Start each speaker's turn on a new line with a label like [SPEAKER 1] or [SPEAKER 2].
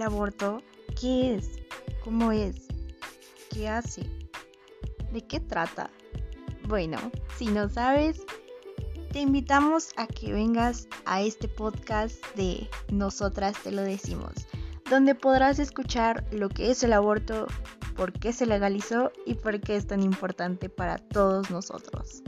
[SPEAKER 1] ¿El aborto? ¿Qué es? ¿Cómo es? ¿Qué hace? ¿De qué trata? Bueno, si no sabes, te invitamos a que vengas a este podcast de Nosotras te lo decimos, donde podrás escuchar lo que es el aborto, por qué se legalizó y por qué es tan importante para todos nosotros.